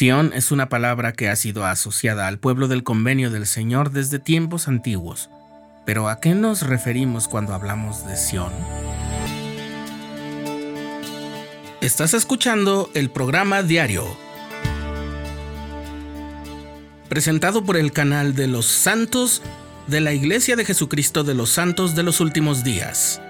Sión es una palabra que ha sido asociada al pueblo del convenio del Señor desde tiempos antiguos. Pero ¿a qué nos referimos cuando hablamos de Sión? Estás escuchando el programa diario, presentado por el canal de los santos de la Iglesia de Jesucristo de los Santos de los Últimos Días.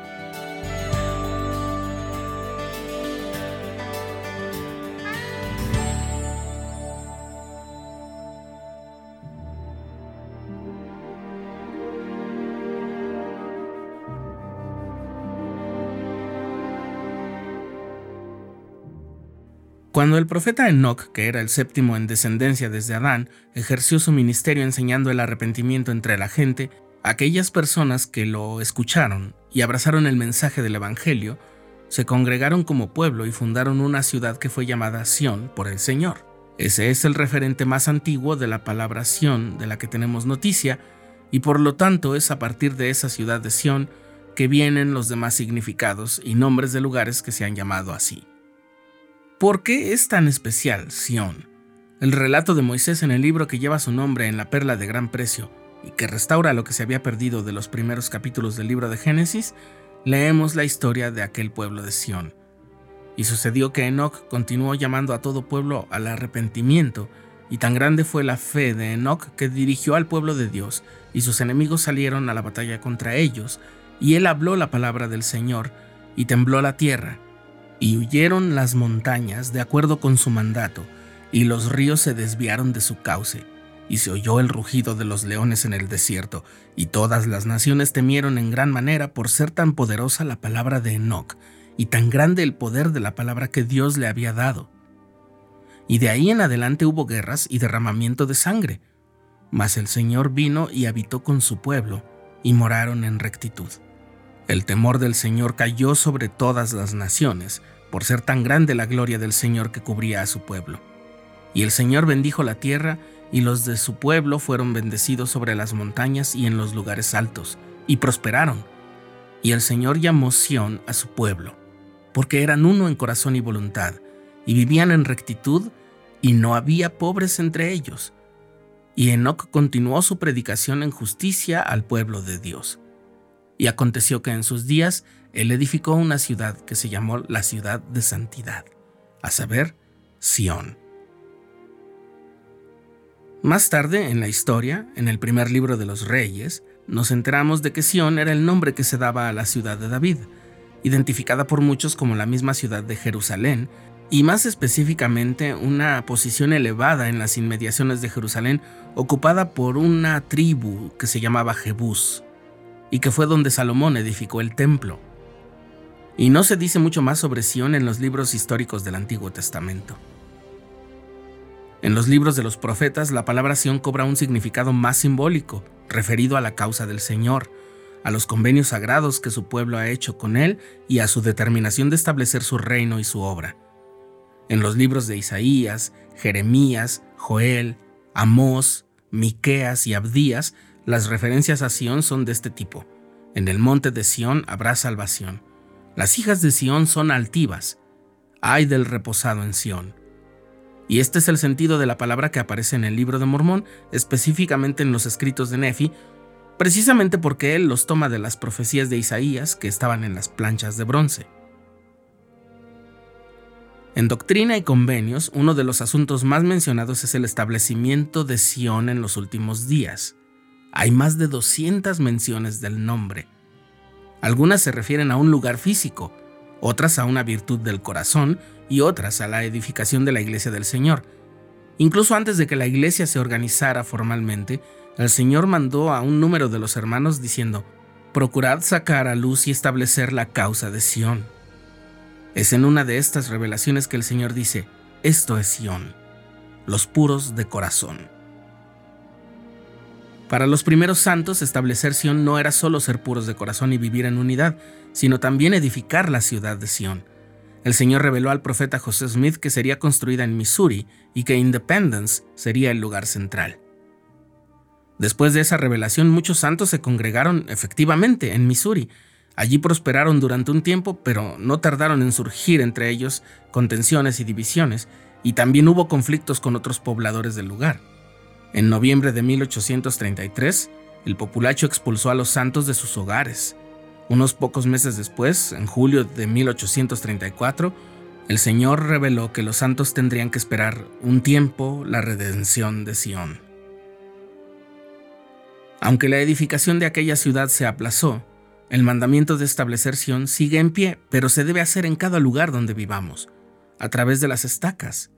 Cuando el profeta Enoch, que era el séptimo en descendencia desde Adán, ejerció su ministerio enseñando el arrepentimiento entre la gente, aquellas personas que lo escucharon y abrazaron el mensaje del Evangelio, se congregaron como pueblo y fundaron una ciudad que fue llamada Sión por el Señor. Ese es el referente más antiguo de la palabra Sión de la que tenemos noticia, y por lo tanto es a partir de esa ciudad de Sión que vienen los demás significados y nombres de lugares que se han llamado así. ¿Por qué es tan especial Sión? El relato de Moisés en el libro que lleva su nombre en la perla de gran precio y que restaura lo que se había perdido de los primeros capítulos del libro de Génesis, leemos la historia de aquel pueblo de Sión. Y sucedió que Enoch continuó llamando a todo pueblo al arrepentimiento, y tan grande fue la fe de Enoch que dirigió al pueblo de Dios, y sus enemigos salieron a la batalla contra ellos, y él habló la palabra del Señor, y tembló la tierra, y huyeron las montañas de acuerdo con su mandato, y los ríos se desviaron de su cauce, y se oyó el rugido de los leones en el desierto, y todas las naciones temieron en gran manera por ser tan poderosa la palabra de Enoch, y tan grande el poder de la palabra que Dios le había dado. Y de ahí en adelante hubo guerras y derramamiento de sangre, mas el Señor vino y habitó con su pueblo, y moraron en rectitud. El temor del Señor cayó sobre todas las naciones, por ser tan grande la gloria del Señor que cubría a su pueblo. Y el Señor bendijo la tierra, y los de su pueblo fueron bendecidos sobre las montañas y en los lugares altos, y prosperaron. Y el Señor llamó Sión a su pueblo, porque eran uno en corazón y voluntad, y vivían en rectitud, y no había pobres entre ellos. Y Enoc continuó su predicación en justicia al pueblo de Dios. Y aconteció que en sus días él edificó una ciudad que se llamó la ciudad de santidad, a saber, Sión. Más tarde en la historia, en el primer libro de los reyes, nos enteramos de que Sión era el nombre que se daba a la ciudad de David, identificada por muchos como la misma ciudad de Jerusalén, y más específicamente una posición elevada en las inmediaciones de Jerusalén ocupada por una tribu que se llamaba Jebús y que fue donde Salomón edificó el templo. Y no se dice mucho más sobre Sión en los libros históricos del Antiguo Testamento. En los libros de los profetas, la palabra Sión cobra un significado más simbólico, referido a la causa del Señor, a los convenios sagrados que su pueblo ha hecho con él y a su determinación de establecer su reino y su obra. En los libros de Isaías, Jeremías, Joel, Amós, Miqueas y Abdías las referencias a Sión son de este tipo. En el monte de Sión habrá salvación. Las hijas de Sión son altivas. Hay del reposado en Sión. Y este es el sentido de la palabra que aparece en el libro de Mormón, específicamente en los escritos de Nefi, precisamente porque él los toma de las profecías de Isaías que estaban en las planchas de bronce. En Doctrina y Convenios, uno de los asuntos más mencionados es el establecimiento de Sión en los últimos días. Hay más de 200 menciones del nombre. Algunas se refieren a un lugar físico, otras a una virtud del corazón y otras a la edificación de la iglesia del Señor. Incluso antes de que la iglesia se organizara formalmente, el Señor mandó a un número de los hermanos diciendo, Procurad sacar a luz y establecer la causa de Sión. Es en una de estas revelaciones que el Señor dice, Esto es Sión, los puros de corazón. Para los primeros santos, establecer Sión no era solo ser puros de corazón y vivir en unidad, sino también edificar la ciudad de Sión. El Señor reveló al profeta José Smith que sería construida en Missouri y que Independence sería el lugar central. Después de esa revelación, muchos santos se congregaron efectivamente en Missouri. Allí prosperaron durante un tiempo, pero no tardaron en surgir entre ellos contenciones y divisiones, y también hubo conflictos con otros pobladores del lugar. En noviembre de 1833, el populacho expulsó a los santos de sus hogares. Unos pocos meses después, en julio de 1834, el Señor reveló que los santos tendrían que esperar un tiempo la redención de Sión. Aunque la edificación de aquella ciudad se aplazó, el mandamiento de establecer Sión sigue en pie, pero se debe hacer en cada lugar donde vivamos, a través de las estacas,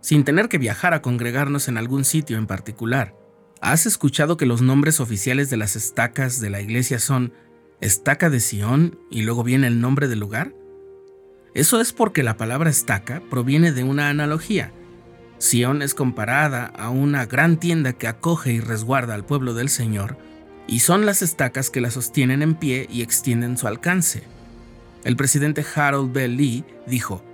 sin tener que viajar a congregarnos en algún sitio en particular. ¿Has escuchado que los nombres oficiales de las estacas de la iglesia son Estaca de Sión y luego viene el nombre del lugar? Eso es porque la palabra estaca proviene de una analogía. Sión es comparada a una gran tienda que acoge y resguarda al pueblo del Señor, y son las estacas que la sostienen en pie y extienden su alcance. El presidente Harold Bell Lee dijo,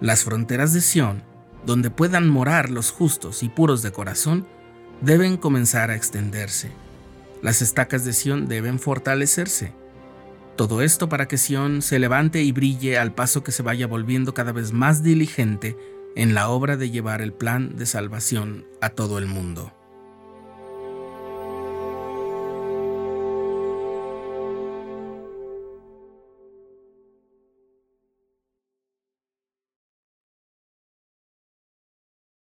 las fronteras de Sión, donde puedan morar los justos y puros de corazón, deben comenzar a extenderse. Las estacas de Sión deben fortalecerse. Todo esto para que Sión se levante y brille al paso que se vaya volviendo cada vez más diligente en la obra de llevar el plan de salvación a todo el mundo.